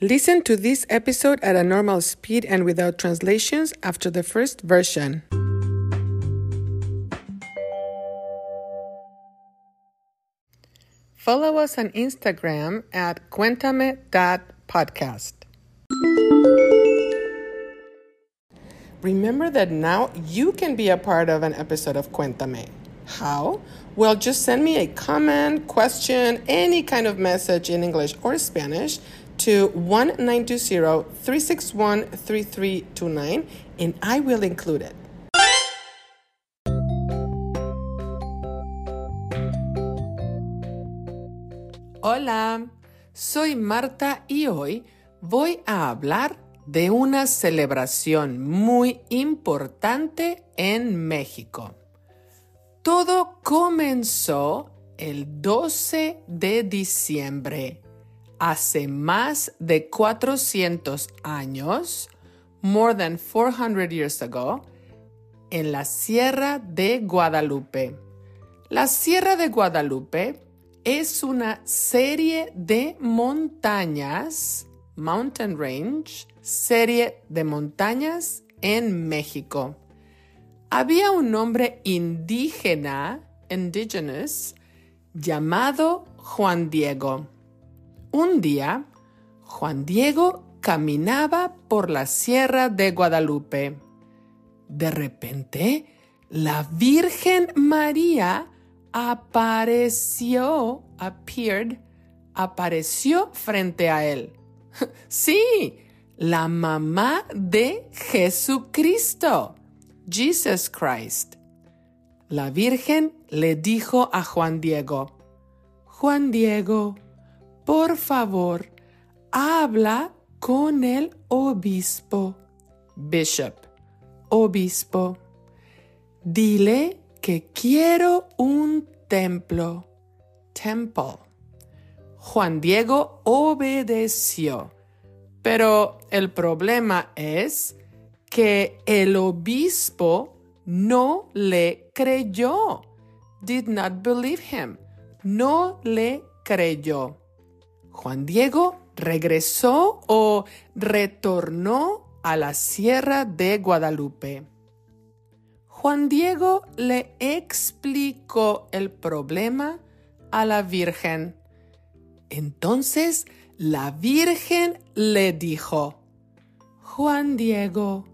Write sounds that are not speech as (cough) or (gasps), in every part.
Listen to this episode at a normal speed and without translations after the first version. Follow us on Instagram at cuéntame.podcast. Remember that now you can be a part of an episode of Cuéntame. How? Well, just send me a comment, question, any kind of message in English or Spanish to 1920-361-3329 and I will include it. Hola, soy Marta y hoy voy a hablar de una celebración muy importante en México. Todo comenzó el 12 de diciembre, hace más de 400 años, more than 400 years ago, en la Sierra de Guadalupe. La Sierra de Guadalupe es una serie de montañas, mountain range, serie de montañas en México. Había un hombre indígena, indigenous, llamado Juan Diego. Un día, Juan Diego caminaba por la Sierra de Guadalupe. De repente, la Virgen María apareció, appeared, apareció frente a él. (laughs) Sí, la mamá de Jesucristo, Jesus Christ. La Virgen le dijo a Juan Diego, Juan Diego, por favor, habla con el obispo, bishop, obispo. Dile que quiero un templo, temple. Juan Diego obedeció, pero el problema es que el obispo no le creyó. Did not believe him. No le creyó. Juan Diego regresó o retornó a la Sierra de Guadalupe. Juan Diego le explicó el problema a la Virgen. Entonces la Virgen le dijo, Juan Diego,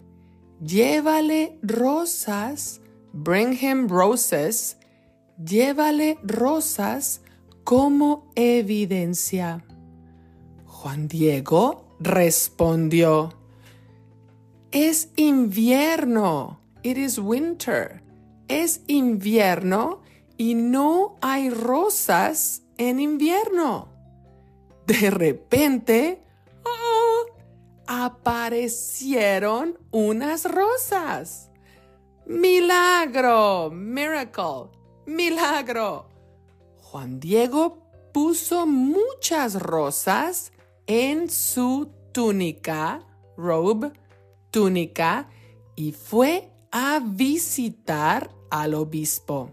llévale rosas, bring him roses, llévale rosas como evidencia. Juan Diego respondió, es invierno. It is winter. Es invierno y no hay rosas en invierno. De repente, ¡oh! aparecieron unas rosas. Milagro, miracle, milagro. Juan Diego puso muchas rosas en su túnica, robe, túnica, y fue a visitar al obispo.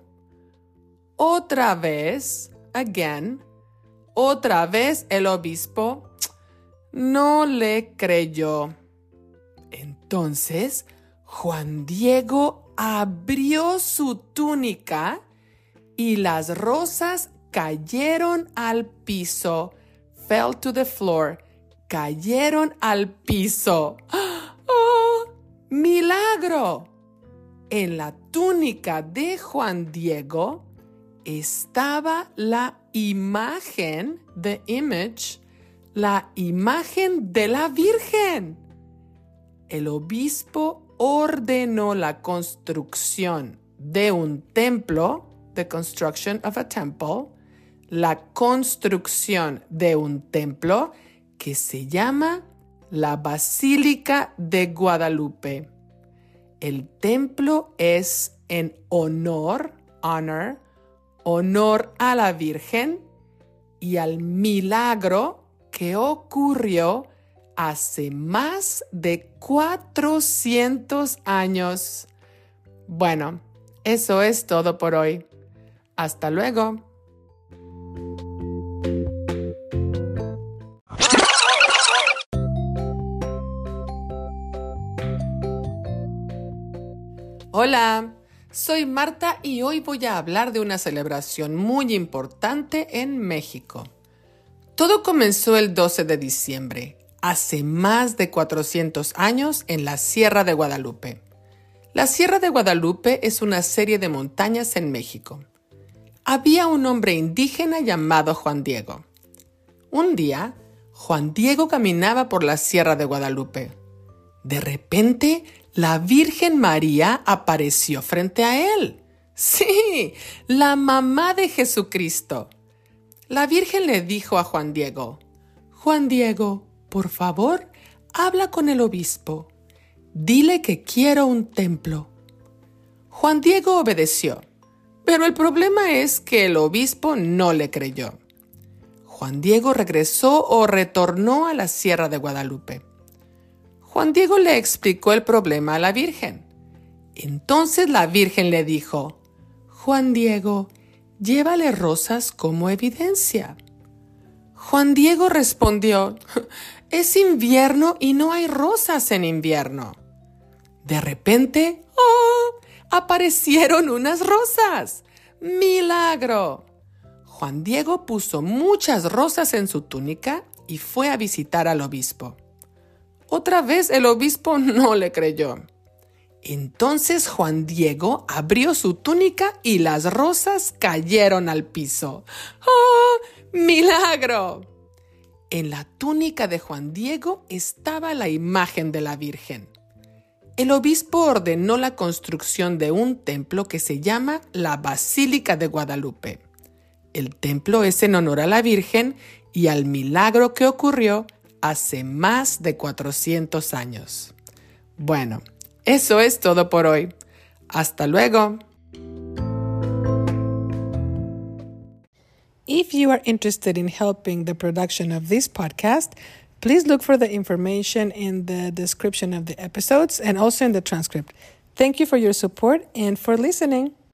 Otra vez, again, otra vez el obispo no le creyó. Entonces, Juan Diego abrió su túnica y las rosas cayeron al piso. Fell to the floor. Cayeron al piso. (gasps) ¡Oh! ¡Milagro! En la túnica de Juan Diego estaba la imagen, the image, la imagen de la Virgen. El obispo ordenó la construcción de un templo, the construction of a temple, la construcción de un templo que se llama la Basílica de Guadalupe. El templo es en honor, honor, honor a la Virgen y al milagro que ocurrió hace más de 400 años. Bueno, eso es todo por hoy. Hasta luego. Hola, soy Marta y hoy voy a hablar de una celebración muy importante en México. Todo comenzó el 12 de diciembre, hace más de 400 años en la Sierra de Guadalupe. La Sierra de Guadalupe es una serie de montañas en México. Había un hombre indígena llamado Juan Diego. Un día, Juan Diego caminaba por la Sierra de Guadalupe. De repente, la Virgen María apareció frente a él. Sí, la mamá de Jesucristo. La Virgen le dijo a Juan Diego, Juan Diego, por favor, habla con el obispo. Dile que quiero un templo. Juan Diego obedeció, pero el problema es que el obispo no le creyó. Juan Diego regresó o retornó a la Sierra de Guadalupe. Juan Diego le explicó el problema a la Virgen. Entonces la Virgen le dijo, Juan Diego, llévale rosas como evidencia. Juan Diego respondió, (laughs) es invierno y no hay rosas en invierno. De repente, ¡oh! aparecieron unas rosas. ¡Milagro! Juan Diego puso muchas rosas en su túnica y fue a visitar al obispo. Otra vez el obispo (laughs) no le creyó. Entonces Juan Diego abrió su túnica y las rosas cayeron al piso. ¡Oh! ¡Milagro! En la túnica de Juan Diego estaba la imagen de la Virgen. El obispo ordenó la construcción de un templo que se llama la Basílica de Guadalupe. El templo es en honor a la Virgen y al milagro que ocurrió hace más de 400 años. Bueno, eso es todo por hoy. Hasta luego. If you are interested in helping the production of this podcast, please look for the information in the description of the episodes and also in the transcript. Thank you for your support and for listening.